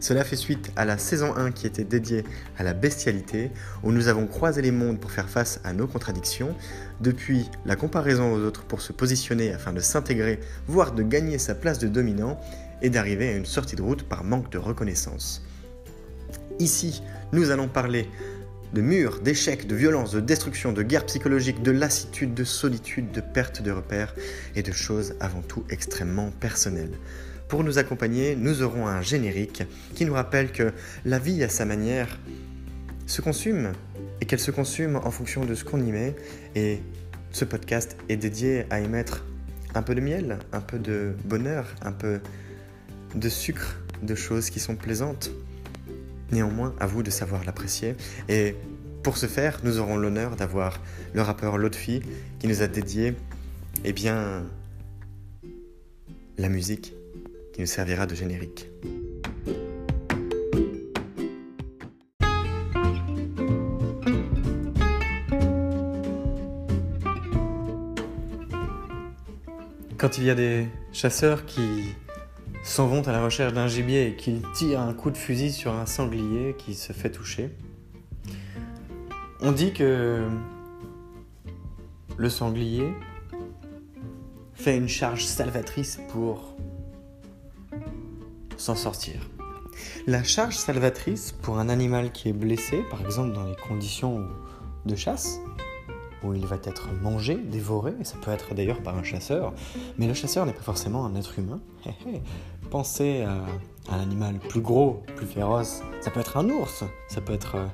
Cela fait suite à la saison 1 qui était dédiée à la bestialité, où nous avons croisé les mondes pour faire face à nos contradictions, depuis la comparaison aux autres pour se positionner afin de s'intégrer, voire de gagner sa place de dominant, et d'arriver à une sortie de route par manque de reconnaissance. Ici, nous allons parler de murs, d'échecs, de violence, de destruction, de guerre psychologique, de lassitude, de solitude, de perte de repères et de choses avant tout extrêmement personnelles. Pour nous accompagner, nous aurons un générique qui nous rappelle que la vie à sa manière se consume et qu'elle se consume en fonction de ce qu'on y met. Et ce podcast est dédié à y mettre un peu de miel, un peu de bonheur, un peu de sucre, de choses qui sont plaisantes. Néanmoins, à vous de savoir l'apprécier. Et pour ce faire, nous aurons l'honneur d'avoir le rappeur Lotfi qui nous a dédié, eh bien, la musique qui nous servira de générique. Quand il y a des chasseurs qui s'en vont à la recherche d'un gibier et qu'ils tirent un coup de fusil sur un sanglier qui se fait toucher, on dit que le sanglier fait une charge salvatrice pour s'en sortir. La charge salvatrice pour un animal qui est blessé, par exemple dans les conditions de chasse, où il va être mangé, dévoré, et ça peut être d'ailleurs par un chasseur, mais le chasseur n'est pas forcément un être humain. Pensez à un animal plus gros, plus féroce, ça peut être un ours, ça peut être euh,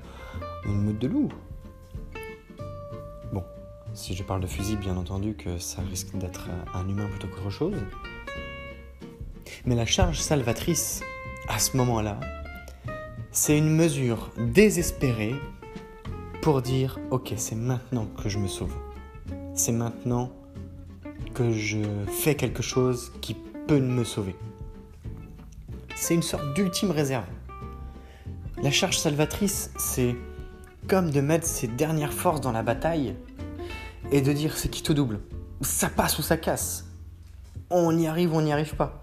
une meute de loup. Bon, si je parle de fusil, bien entendu que ça risque d'être un humain plutôt qu'autre chose. Mais la charge salvatrice, à ce moment-là, c'est une mesure désespérée pour dire, ok, c'est maintenant que je me sauve. C'est maintenant que je fais quelque chose qui peut me sauver. C'est une sorte d'ultime réserve. La charge salvatrice, c'est comme de mettre ses dernières forces dans la bataille et de dire c'est qui te double? Ça passe ou ça casse. On y arrive ou on n'y arrive pas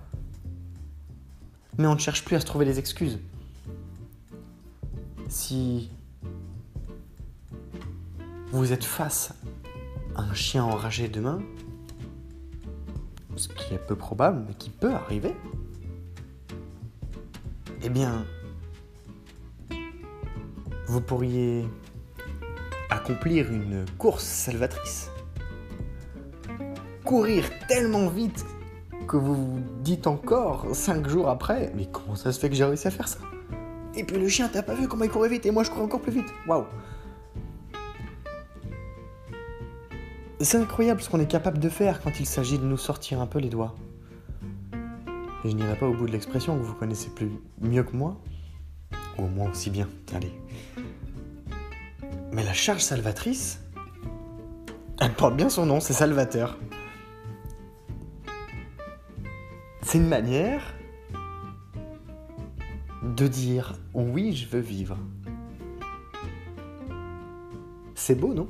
mais on ne cherche plus à se trouver des excuses. Si vous êtes face à un chien enragé demain, ce qui est peu probable, mais qui peut arriver, eh bien, vous pourriez accomplir une course salvatrice. Courir tellement vite que vous vous dites encore cinq jours après, mais comment ça se fait que j'ai réussi à faire ça? Et puis le chien, t'as pas vu comment il courait vite et moi je cours encore plus vite. Waouh C'est incroyable ce qu'on est capable de faire quand il s'agit de nous sortir un peu les doigts. Et je n'irai pas au bout de l'expression que vous connaissez plus mieux que moi, ou au moins aussi bien, allez. Mais la charge salvatrice, elle porte bien son nom, c'est Salvateur. C'est une manière de dire oui, je veux vivre. C'est beau, non?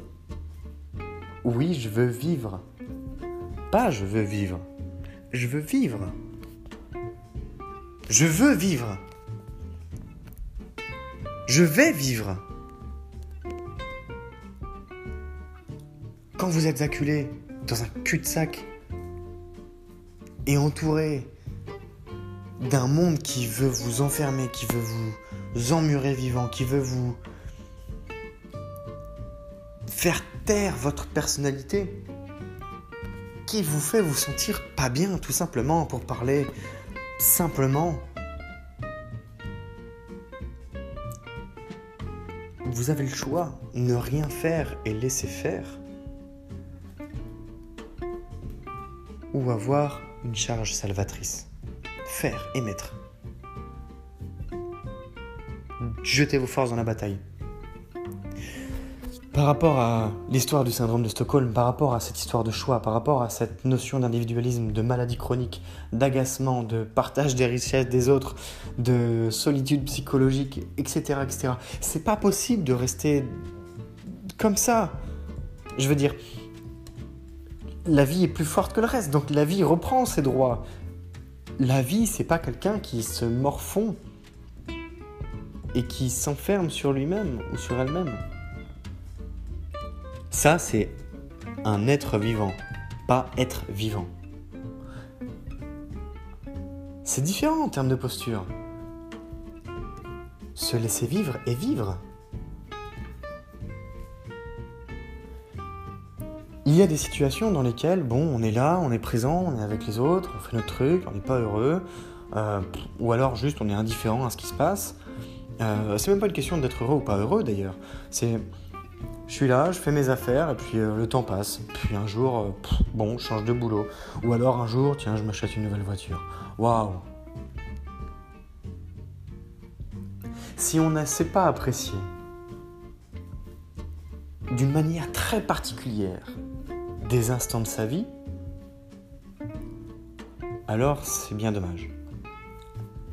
Oui, je veux vivre. Pas je veux vivre. Je veux vivre. Je veux vivre. Je vais vivre. Quand vous êtes acculé dans un cul-de-sac et entouré d'un monde qui veut vous enfermer, qui veut vous emmurer vivant, qui veut vous faire taire votre personnalité, qui vous fait vous sentir pas bien tout simplement pour parler simplement. Vous avez le choix, ne rien faire et laisser faire, ou avoir une charge salvatrice. Faire et mettre. Jetez vos forces dans la bataille. par rapport à l'histoire du syndrome de Stockholm, par rapport à cette histoire de choix, par rapport à cette notion d'individualisme, de maladie chronique, d'agacement, de partage des richesses des autres, de solitude psychologique, etc., etc. C'est pas possible de rester comme ça. Je veux dire, la vie est plus forte que le reste, donc la vie reprend ses droits. La vie, c'est pas quelqu'un qui se morfond et qui s'enferme sur lui-même ou sur elle-même. Ça, c'est un être vivant, pas être vivant. C'est différent en termes de posture. Se laisser vivre et vivre. Il y a des situations dans lesquelles, bon, on est là, on est présent, on est avec les autres, on fait notre truc, on n'est pas heureux, euh, ou alors juste on est indifférent à ce qui se passe. Euh, c'est même pas une question d'être heureux ou pas heureux d'ailleurs. C'est je suis là, je fais mes affaires et puis euh, le temps passe. Puis un jour, bon, je change de boulot. Ou alors un jour, tiens, je m'achète une nouvelle voiture. Waouh Si on ne sait pas apprécier d'une manière très particulière des instants de sa vie, alors c'est bien dommage.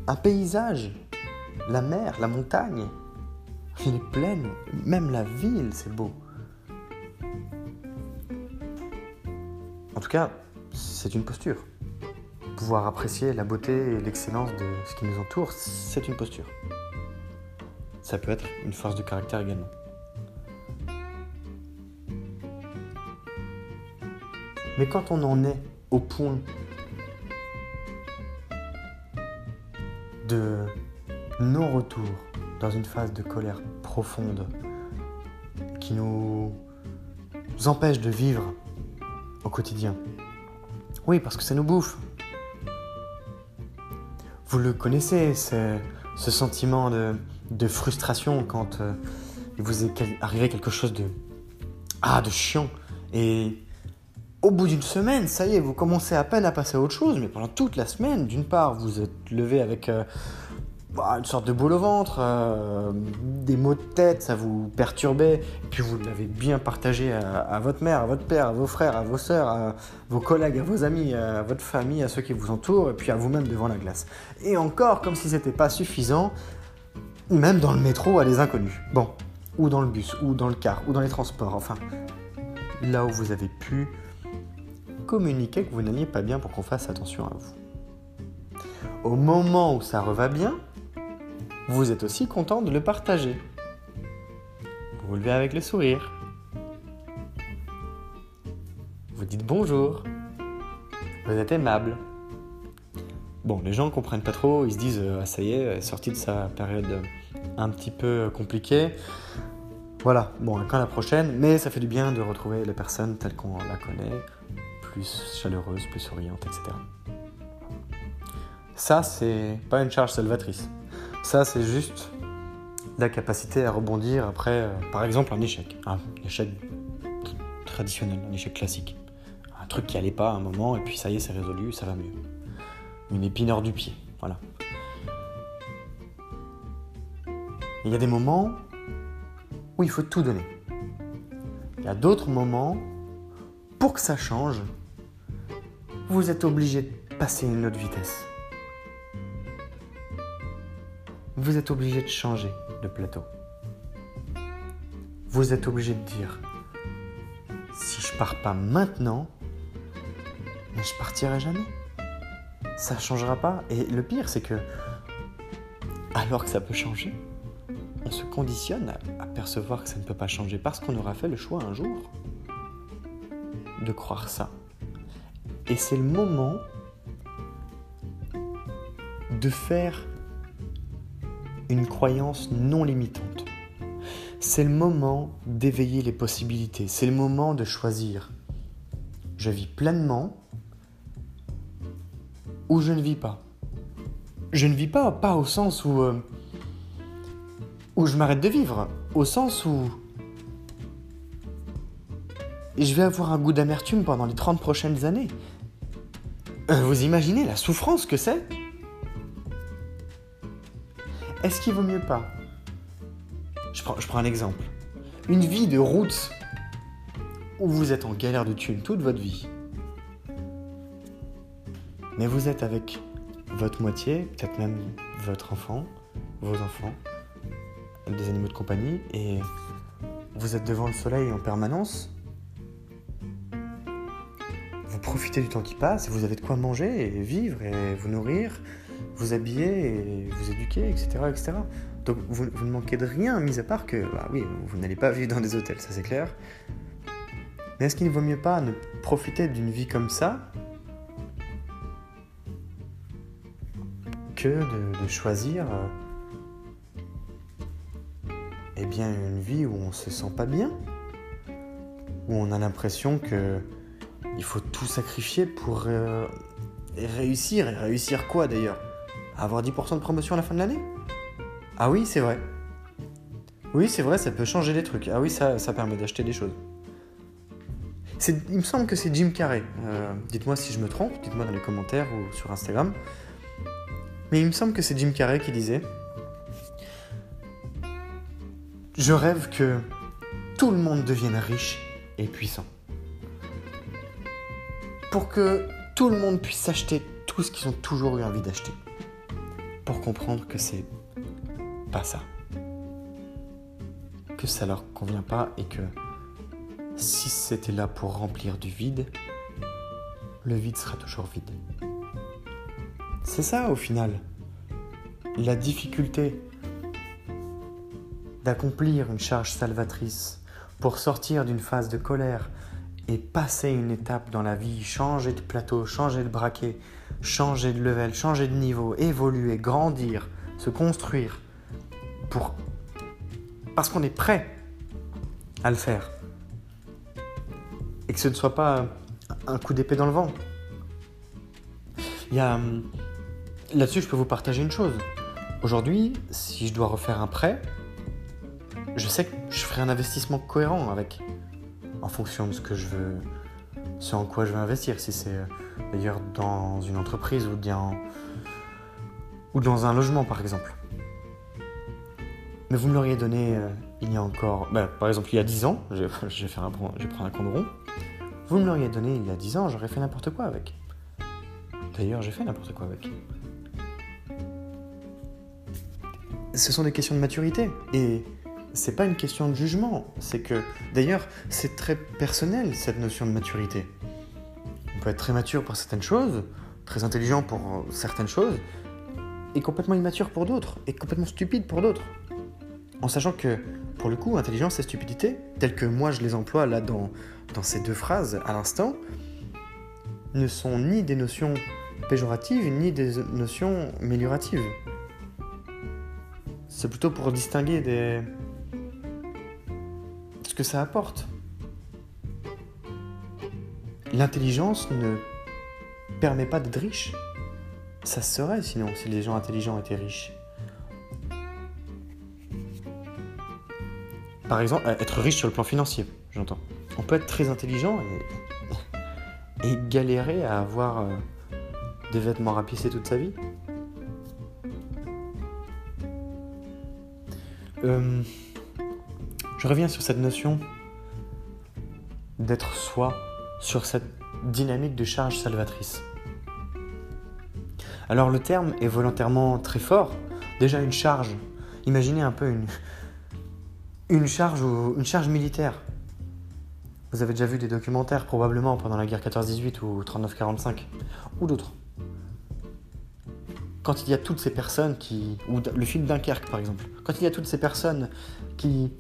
Un paysage, la mer, la montagne, les plaines, même la ville, c'est beau. En tout cas, c'est une posture. Pouvoir apprécier la beauté et l'excellence de ce qui nous entoure, c'est une posture. Ça peut être une force de caractère également. Mais quand on en est au point de non-retour, dans une phase de colère profonde qui nous empêche de vivre au quotidien. Oui, parce que ça nous bouffe. Vous le connaissez, ce sentiment de, frustration quand euh, il vous est arrivé quelque chose de, ah, de chiant. Et au bout d'une semaine, ça y est, vous commencez à peine à passer à autre chose, mais pendant toute la semaine, d'une part, vous êtes levé avec euh, bah, une sorte de boule au ventre, euh, des maux de tête, ça vous perturbait, et puis vous l'avez bien partagé à, votre mère, à votre père, à vos frères, à vos sœurs, à vos collègues, à vos amis, à votre famille, à ceux qui vous entourent, et puis à vous-même devant la glace. Et encore, comme si c'était pas suffisant, même dans le métro à des inconnus. Bon, ou dans le bus, ou dans le car, ou dans les transports, enfin, là où vous avez pu communiquer que vous n'alliez pas bien pour qu'on fasse attention à vous. Au moment où ça reva bien, vous êtes aussi content de le partager. Vous vous levez avec le sourire. Vous dites bonjour. Vous êtes aimable. Bon, les gens ne comprennent pas trop, ils se disent ah, ça y est, sorti de sa période un petit peu compliquée. Voilà, bon, quand la prochaine, mais ça fait du bien de retrouver les personnes telles qu'on la connaît, plus chaleureuse, plus souriante, etc. Ça, c'est pas une charge salvatrice. Ça, c'est juste la capacité à rebondir après, euh, par exemple, un échec. Un échec traditionnel, un échec classique. Un truc qui allait pas à un moment, et puis ça y est, c'est résolu, ça va mieux. Une épine hors du pied, voilà. Il y a des moments où il faut tout donner. Il y a d'autres moments, pour que ça change, vous êtes obligé de passer une autre vitesse vous êtes obligé de changer de plateau. Vous êtes obligé de dire, si je pars pas maintenant, je partirai jamais. Ça changera pas. Et le pire, c'est que, alors que ça peut changer, on se conditionne à, percevoir que ça ne peut pas changer parce qu'on aura fait le choix un jour de croire ça. Et c'est le moment de faire une croyance non limitante. C'est le moment d'éveiller les possibilités, c'est le moment de choisir. Je vis pleinement ou je ne vis pas. Je ne vis pas, pas au sens où, euh, où je m'arrête de vivre, au sens où je vais avoir un goût d'amertume pendant les 30 prochaines années. Euh, vous imaginez la souffrance que c'est? Est-ce qu'il vaut mieux pas? Je prends, je prends un exemple. une vie de route où vous êtes en galère de thunes toute votre vie. Mais vous êtes avec votre moitié, peut-être même votre enfant, vos enfants, des animaux de compagnie, et vous êtes devant le soleil en permanence. Profitez du temps qui passe, vous avez de quoi manger, et vivre, et vous nourrir, vous habiller, et vous éduquer, etc. etc. Donc vous, ne manquez de rien, mis à part que, bah oui, vous n'allez pas vivre dans des hôtels, ça c'est clair. Mais est-ce qu'il ne vaut mieux pas ne profiter d'une vie comme ça que de, choisir eh bien une vie où on se sent pas bien, où on a l'impression que il faut tout sacrifier pour euh, réussir. Et réussir quoi d'ailleurs? Avoir 10% de promotion à la fin de l'année? Ah oui, c'est vrai. Oui, c'est vrai, ça peut changer des trucs. Ah oui, ça, ça permet d'acheter des choses. Il me semble que c'est Jim Carrey. Euh, dites-moi si je me trompe, dites-moi dans les commentaires ou sur Instagram. Mais il me semble que c'est Jim Carrey qui disait Je rêve que tout le monde devienne riche et puissant. Pour que tout le monde puisse acheter tout ce qu'ils ont toujours eu envie d'acheter. Pour comprendre que c'est pas ça. Que ça leur convient pas et que si c'était là pour remplir du vide, le vide sera toujours vide. C'est ça au final. La difficulté d'accomplir une charge salvatrice pour sortir d'une phase de colère passer une étape dans la vie, changer de plateau, changer de braquet, changer de level, changer de niveau, évoluer, grandir, se construire pour parce qu'on est prêt à le faire et que ce ne soit pas un coup d'épée dans le vent. Il y a hum, là-dessus, je peux vous partager une chose. Aujourd'hui, si je dois refaire un prêt, je sais que je ferai un investissement cohérent avec, en fonction de ce que je veux, ce en quoi je veux investir. Si c'est euh, d'ailleurs dans une entreprise ou dans, ou dans un logement, par exemple. Mais vous me l'auriez donné euh, il y a encore, bah, par exemple, il y a 10 ans, je, vais, faire un, je vais prendre un rond. Vous me l'auriez donné il y a 10 ans, j'aurais fait n'importe quoi avec. D'ailleurs, j'ai fait n'importe quoi avec. Ce sont des questions de maturité. Et c'est pas une question de jugement. C'est que, d'ailleurs, c'est très personnel, cette notion de maturité. On peut être très mature pour certaines choses, très intelligent pour certaines choses, et complètement immature pour d'autres, et complètement stupide pour d'autres. En sachant que, pour le coup, intelligence et stupidité, telles que moi je les emploie là dans, dans ces deux phrases à l'instant, ne sont ni des notions péjoratives, ni des notions amélioratives. C'est plutôt pour distinguer des... que ça apporte. L'intelligence ne permet pas d'être riche. Ça serait sinon si les gens intelligents étaient riches. Par exemple, euh, être riche sur le plan financier, j'entends. On peut être très intelligent et, et galérer à avoir euh, des vêtements rapissés toute sa vie. Euh, je reviens sur cette notion d'être soi, sur cette dynamique de charge salvatrice. Alors le terme est volontairement très fort. Déjà une charge. Imaginez un peu une, une charge ou une charge militaire. Vous avez déjà vu des documentaires probablement pendant la guerre 14-18 ou 39-45 ou d'autres. Quand il y a toutes ces personnes qui ou le film Dunkerque par exemple, quand il y a toutes ces personnes qui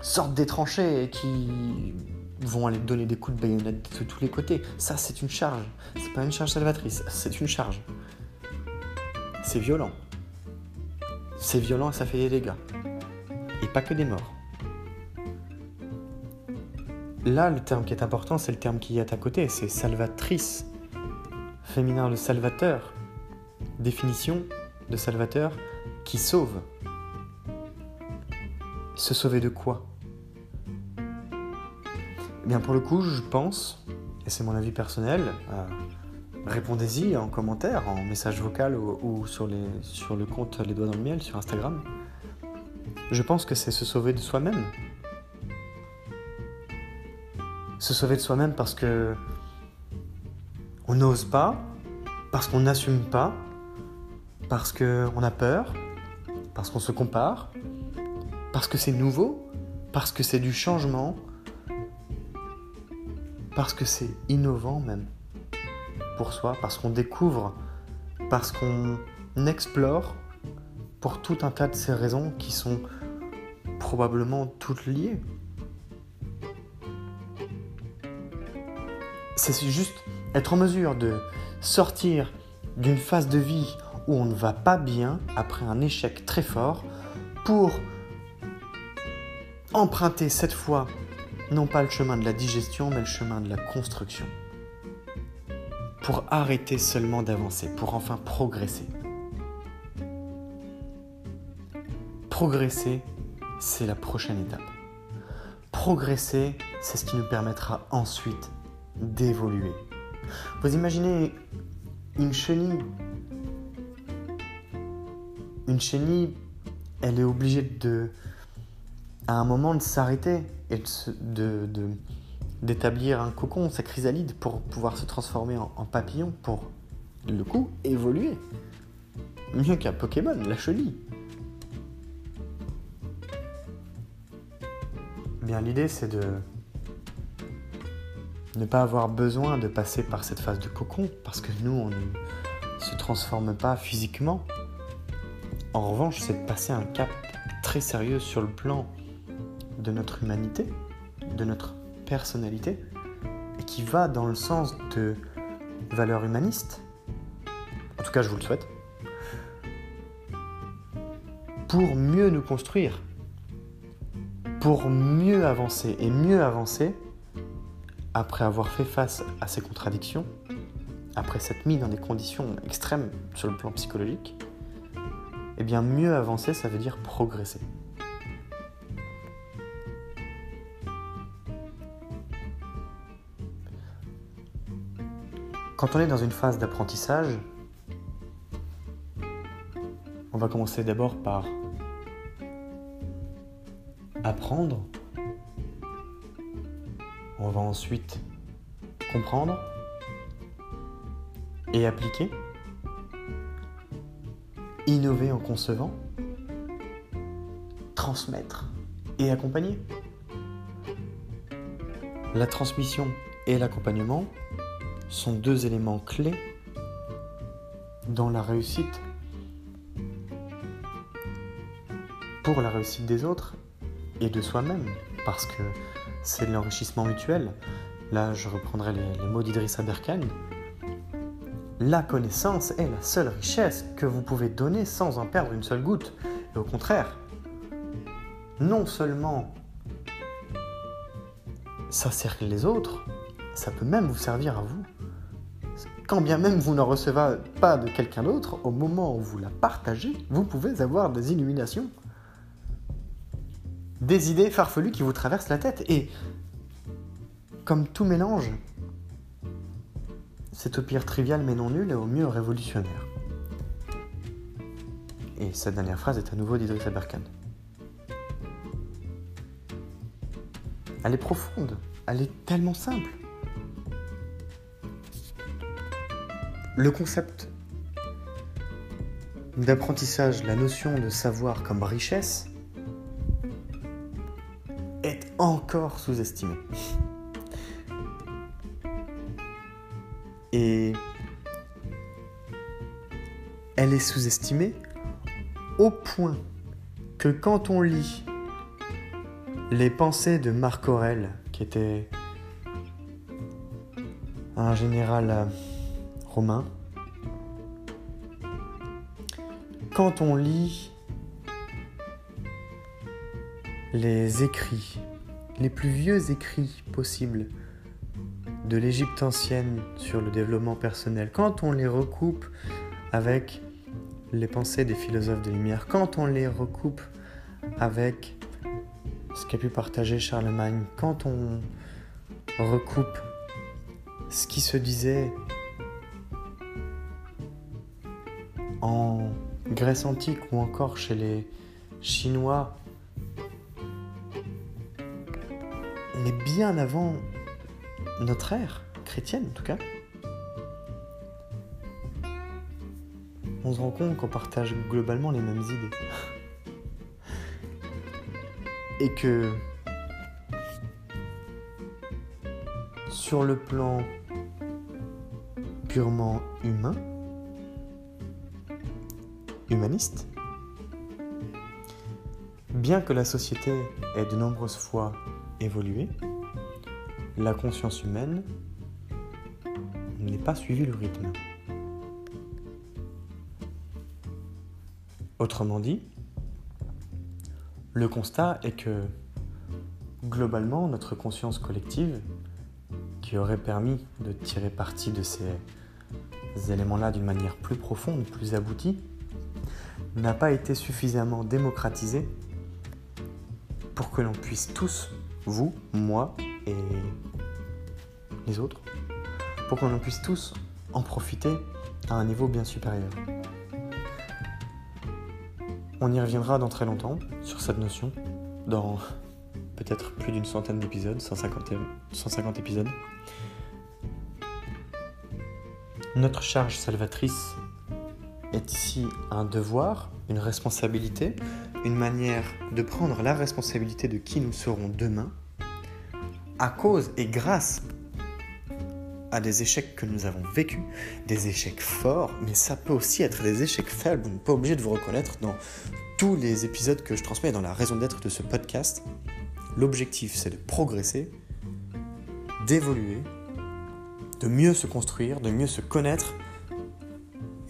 sortent des tranchées et qui vont aller donner des coups de baïonnette de tous les côtés, ça c'est une charge. C'est pas une charge salvatrice, c'est une charge. C'est violent. C'est violent et ça fait des dégâts. Et pas que des morts. Là, le terme qui est important, c'est le terme qui est à côté, c'est salvatrice. Féminin, le salvateur. Définition de salvateur qui sauve. Se sauver de quoi? Bien pour le coup, je pense, et c'est mon avis personnel, euh, répondez-y en commentaire, en message vocal ou, sur, sur le compte Les Doigts dans le Miel sur Instagram. Je pense que c'est se sauver de soi-même se sauver de soi-même parce que on n'ose pas, parce qu'on n'assume pas, parce qu'on a peur, parce qu'on se compare, parce que c'est nouveau, parce que c'est du changement, parce que c'est innovant même pour soi, parce qu'on découvre, parce qu'on explore pour tout un tas de ces raisons qui sont probablement toutes liées. C'est juste être en mesure de sortir d'une phase de vie où on ne va pas bien après un échec très fort pour emprunter cette fois non pas le chemin de la digestion mais le chemin de la construction. Pour arrêter seulement d'avancer, pour enfin progresser. Progresser, c'est la prochaine étape. Progresser, c'est ce qui nous permettra ensuite d'évoluer. Vous imaginez une chenille? Une chenille, elle est obligée de, à un moment, de s'arrêter et de, d'établir un cocon, sa chrysalide, pour pouvoir se transformer en, papillon, pour le coup évoluer. Mieux qu'un Pokémon, la chenille. Bien, l'idée c'est de ne pas avoir besoin de passer par cette phase de cocon, parce que nous, on ne se transforme pas physiquement. En revanche, c'est de passer un cap très sérieux sur le plan de notre humanité, de notre personnalité, et qui va dans le sens de valeurs humanistes. En tout cas, je vous le souhaite. Pour mieux nous construire, pour mieux avancer et mieux avancer, après avoir fait face à ces contradictions, après s'être mis dans des conditions extrêmes sur le plan psychologique, eh bien mieux avancer, ça veut dire progresser. Quand on est dans une phase d'apprentissage, on va commencer d'abord par apprendre. On va ensuite comprendre et appliquer, innover en concevant, transmettre et accompagner. La transmission et l'accompagnement sont deux éléments clés dans la réussite pour la réussite des autres et de soi-même parce que c'est de l'enrichissement mutuel. Là, je reprendrai les, mots d'Idrissa Berkane. La connaissance est la seule richesse que vous pouvez donner sans en perdre une seule goutte. Et au contraire, non seulement ça sert les autres, ça peut même vous servir à vous. Quand bien même vous n'en recevez pas de quelqu'un d'autre, au moment où vous la partagez, vous pouvez avoir des illuminations des idées farfelues qui vous traversent la tête. Et comme tout mélange, c'est au pire trivial mais non nul et au mieux révolutionnaire. Et cette dernière phrase est à nouveau d'Idriss Aberkan. Elle est profonde, elle est tellement simple. Le concept d'apprentissage, la notion de savoir comme richesse, encore sous-estimée. Et elle est sous-estimée au point que quand on lit les pensées de Marc Aurel, qui était un général euh, romain, quand on lit les écrits les plus vieux écrits possibles de l'Égypte ancienne sur le développement personnel, quand on les recoupe avec les pensées des philosophes de lumière, quand on les recoupe avec ce qu'a pu partager Charlemagne, quand on recoupe ce qui se disait en Grèce antique ou encore chez les Chinois mais bien avant notre ère chrétienne en tout cas, on se rend compte qu'on partage globalement les mêmes idées. Et que sur le plan purement humain, bien que la société ait de nombreuses fois évolué, la conscience humaine n'est pas suivi le rythme. Autrement dit, le constat est que globalement, notre conscience collective, qui aurait permis de tirer parti de ces éléments-là d'une manière plus profonde, plus aboutie, n'a pas été suffisamment démocratisée pour que l'on puisse tous, vous, moi et les autres, pour que l'on puisse tous en profiter à un niveau bien supérieur. On y reviendra dans très longtemps sur cette notion, dans peut-être plus d'une centaine d'épisodes, 150, 150 épisodes. Notre charge salvatrice est ici un devoir, une responsabilité, une manière de prendre la responsabilité de qui nous serons demain, à cause et grâce à des échecs que nous avons vécus, des échecs forts, mais ça peut aussi être des échecs faibles. Vous n'êtes pas obligé de vous reconnaître dans tous les épisodes que je transmets, dans la raison d'être de ce podcast. L'objectif, c'est de progresser, d'évoluer, de mieux se construire, de mieux se connaître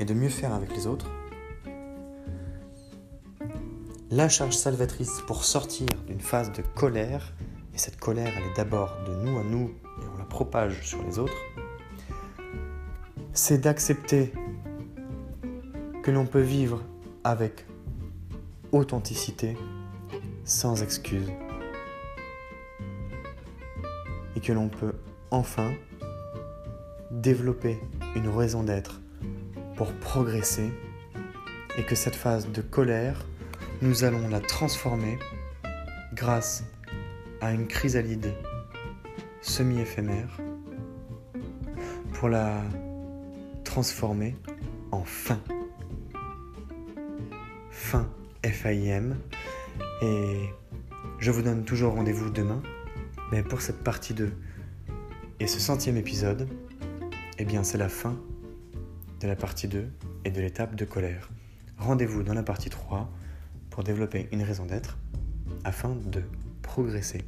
et de mieux faire avec les autres. La charge salvatrice pour sortir d'une phase de colère, et cette colère, elle est d'abord de nous à nous et on la propage sur les autres, c'est d'accepter que l'on peut vivre avec authenticité, sans excuse, et que l'on peut enfin développer une raison d'être pour progresser, et que cette phase de colère, nous allons la transformer grâce à une chrysalide semi-éphémère pour la transformer en fin. Fin FAIM. Et je vous donne toujours rendez-vous demain. Mais pour cette partie 2 et ce centième épisode, eh bien c'est la fin de la partie 2 et de l'étape de colère. Rendez-vous dans la partie 3 pour développer une raison d'être afin de progresser.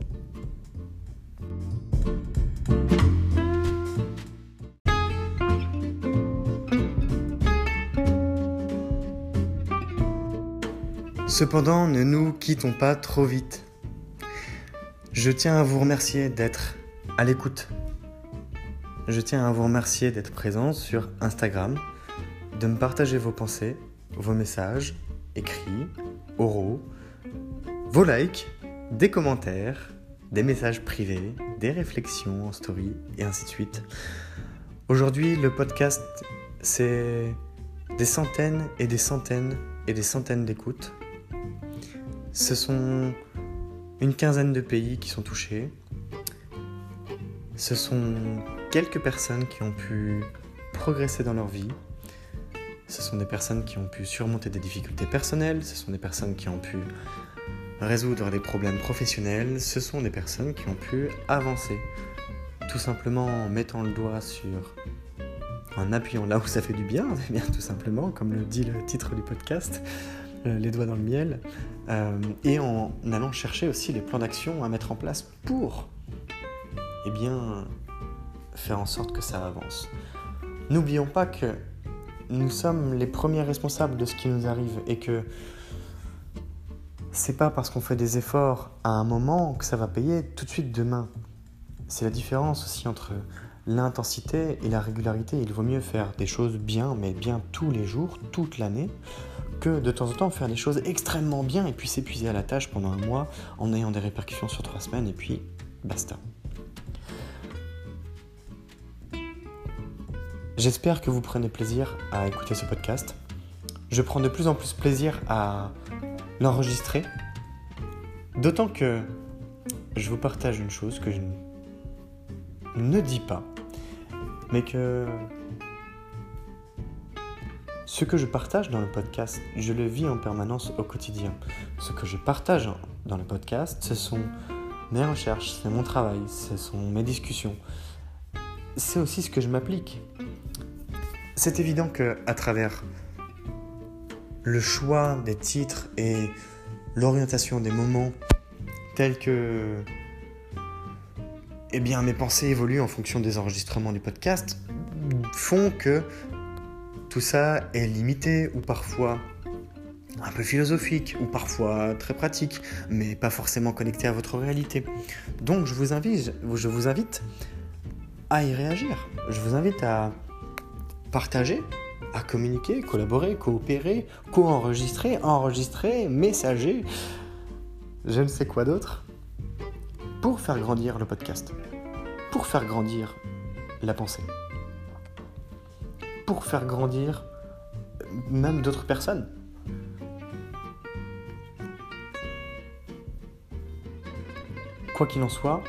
Cependant, ne nous quittons pas trop vite. Je tiens à vous remercier d'être à l'écoute. Je tiens à vous remercier d'être présent sur Instagram, de me partager vos pensées, vos messages, écrits, oraux, vos likes, des commentaires, des messages privés, des réflexions en story et ainsi de suite. Aujourd'hui, le podcast, c'est des centaines et des centaines et des centaines d'écoutes ce sont une quinzaine de pays qui sont touchés. Ce sont quelques personnes qui ont pu progresser dans leur vie. Ce sont des personnes qui ont pu surmonter des difficultés personnelles. Ce sont des personnes qui ont pu résoudre des problèmes professionnels. Ce sont des personnes qui ont pu avancer. Tout simplement en mettant le doigt sur... en appuyant là où ça fait du bien, bien tout simplement, comme le dit le titre du podcast. Euh, les doigts dans le miel, euh, et en allant chercher aussi les plans d'action à mettre en place pour eh bien, faire en sorte que ça avance. N'oublions pas que nous sommes les premiers responsables de ce qui nous arrive et que c'est pas parce qu'on fait des efforts à un moment que ça va payer tout de suite demain. C'est la différence aussi entre l'intensité et la régularité. Il vaut mieux faire des choses bien, mais bien tous les jours, toute l'année, que de temps en temps faire des choses extrêmement bien et puis s'épuiser à la tâche pendant un mois en ayant des répercussions sur trois semaines et puis basta. J'espère que vous prenez plaisir à écouter ce podcast. Je prends de plus en plus plaisir à l'enregistrer. D'autant que je vous partage une chose que je ne dit pas, mais que ce que je partage dans le podcast, je le vis en permanence au quotidien. Ce que je partage dans le podcast, ce sont mes recherches, c'est mon travail, ce sont mes discussions. C'est aussi ce que je m'applique. C'est évident que à travers le choix des titres et l'orientation des moments tels que eh bien mes pensées évoluent en fonction des enregistrements du podcast font que tout ça est limité ou parfois un peu philosophique ou parfois très pratique, mais pas forcément connecté à votre réalité. Donc je vous invite, je vous invite à y réagir. Je vous invite à partager, à communiquer, collaborer, coopérer, co-enregistrer, enregistrer, messager, je ne sais quoi d'autre, pour faire grandir le podcast, pour faire grandir la pensée, pour faire grandir même d'autres personnes. Quoi qu'il en soit,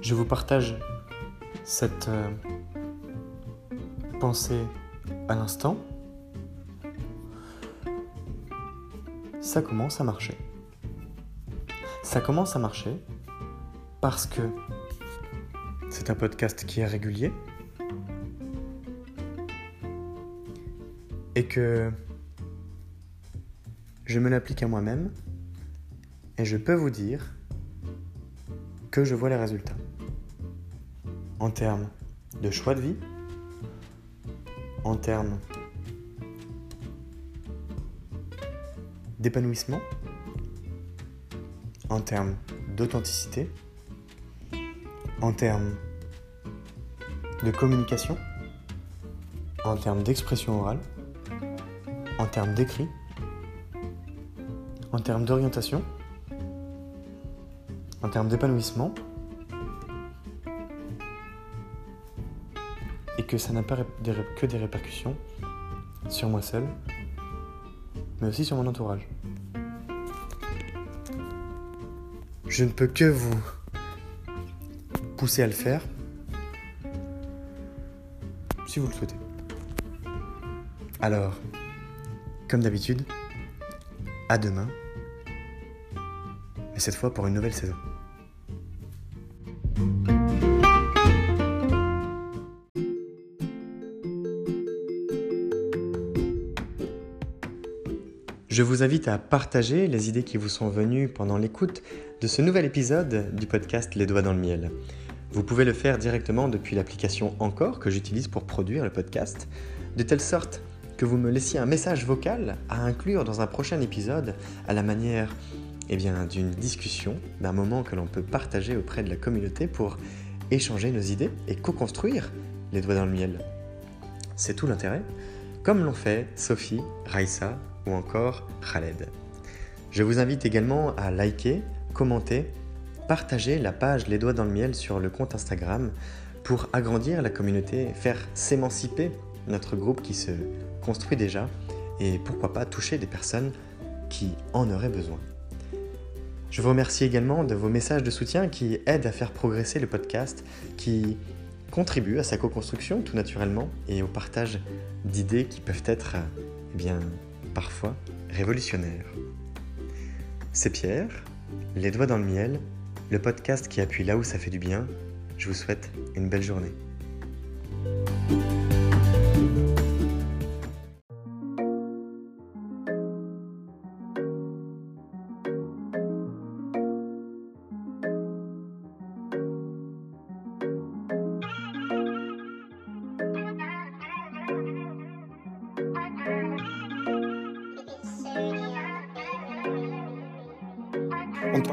je vous partage cette euh, pensée à l'instant. Ça commence à marcher. Ça commence à marcher parce que c'est un podcast qui est régulier et que je me l'applique à moi-même et je peux vous dire que je vois les résultats. En termes de choix de vie, en termes d'épanouissement, en termes d'authenticité, en termes de communication, en termes d'expression orale, en termes d'écrit, en termes d'orientation, en termes d'épanouissement, et que ça n'a pas que des répercussions sur moi seul, mais aussi sur mon entourage. Je ne peux que vous pousser à le faire si vous le souhaitez. Alors, comme d'habitude, à demain, et cette fois pour une nouvelle saison. Je vous invite à partager les idées qui vous sont venues pendant l'écoute de ce nouvel épisode du podcast Les Doigts dans le Miel. Vous pouvez le faire directement depuis l'application Encore que j'utilise pour produire le podcast, de telle sorte que vous me laissiez un message vocal à inclure dans un prochain épisode à la manière eh d'une discussion, d'un moment que l'on peut partager auprès de la communauté pour échanger nos idées et co-construire les doigts dans le miel. C'est tout l'intérêt, comme l'ont fait Sophie, Raissa ou encore Khaled. Je vous invite également à liker, commenter, partager la page Les Doigts dans le Miel sur le compte Instagram pour agrandir la communauté, faire s'émanciper notre groupe qui se construit déjà et pourquoi pas toucher des personnes qui en auraient besoin. Je vous remercie également de vos messages de soutien qui aident à faire progresser le podcast, qui contribuent à sa co-construction tout naturellement et au partage d'idées qui peuvent être eh bien, parfois révolutionnaire. C'est Pierre, Les Doigts dans le Miel, le podcast qui appuie là où ça fait du bien. Je vous souhaite une belle journée.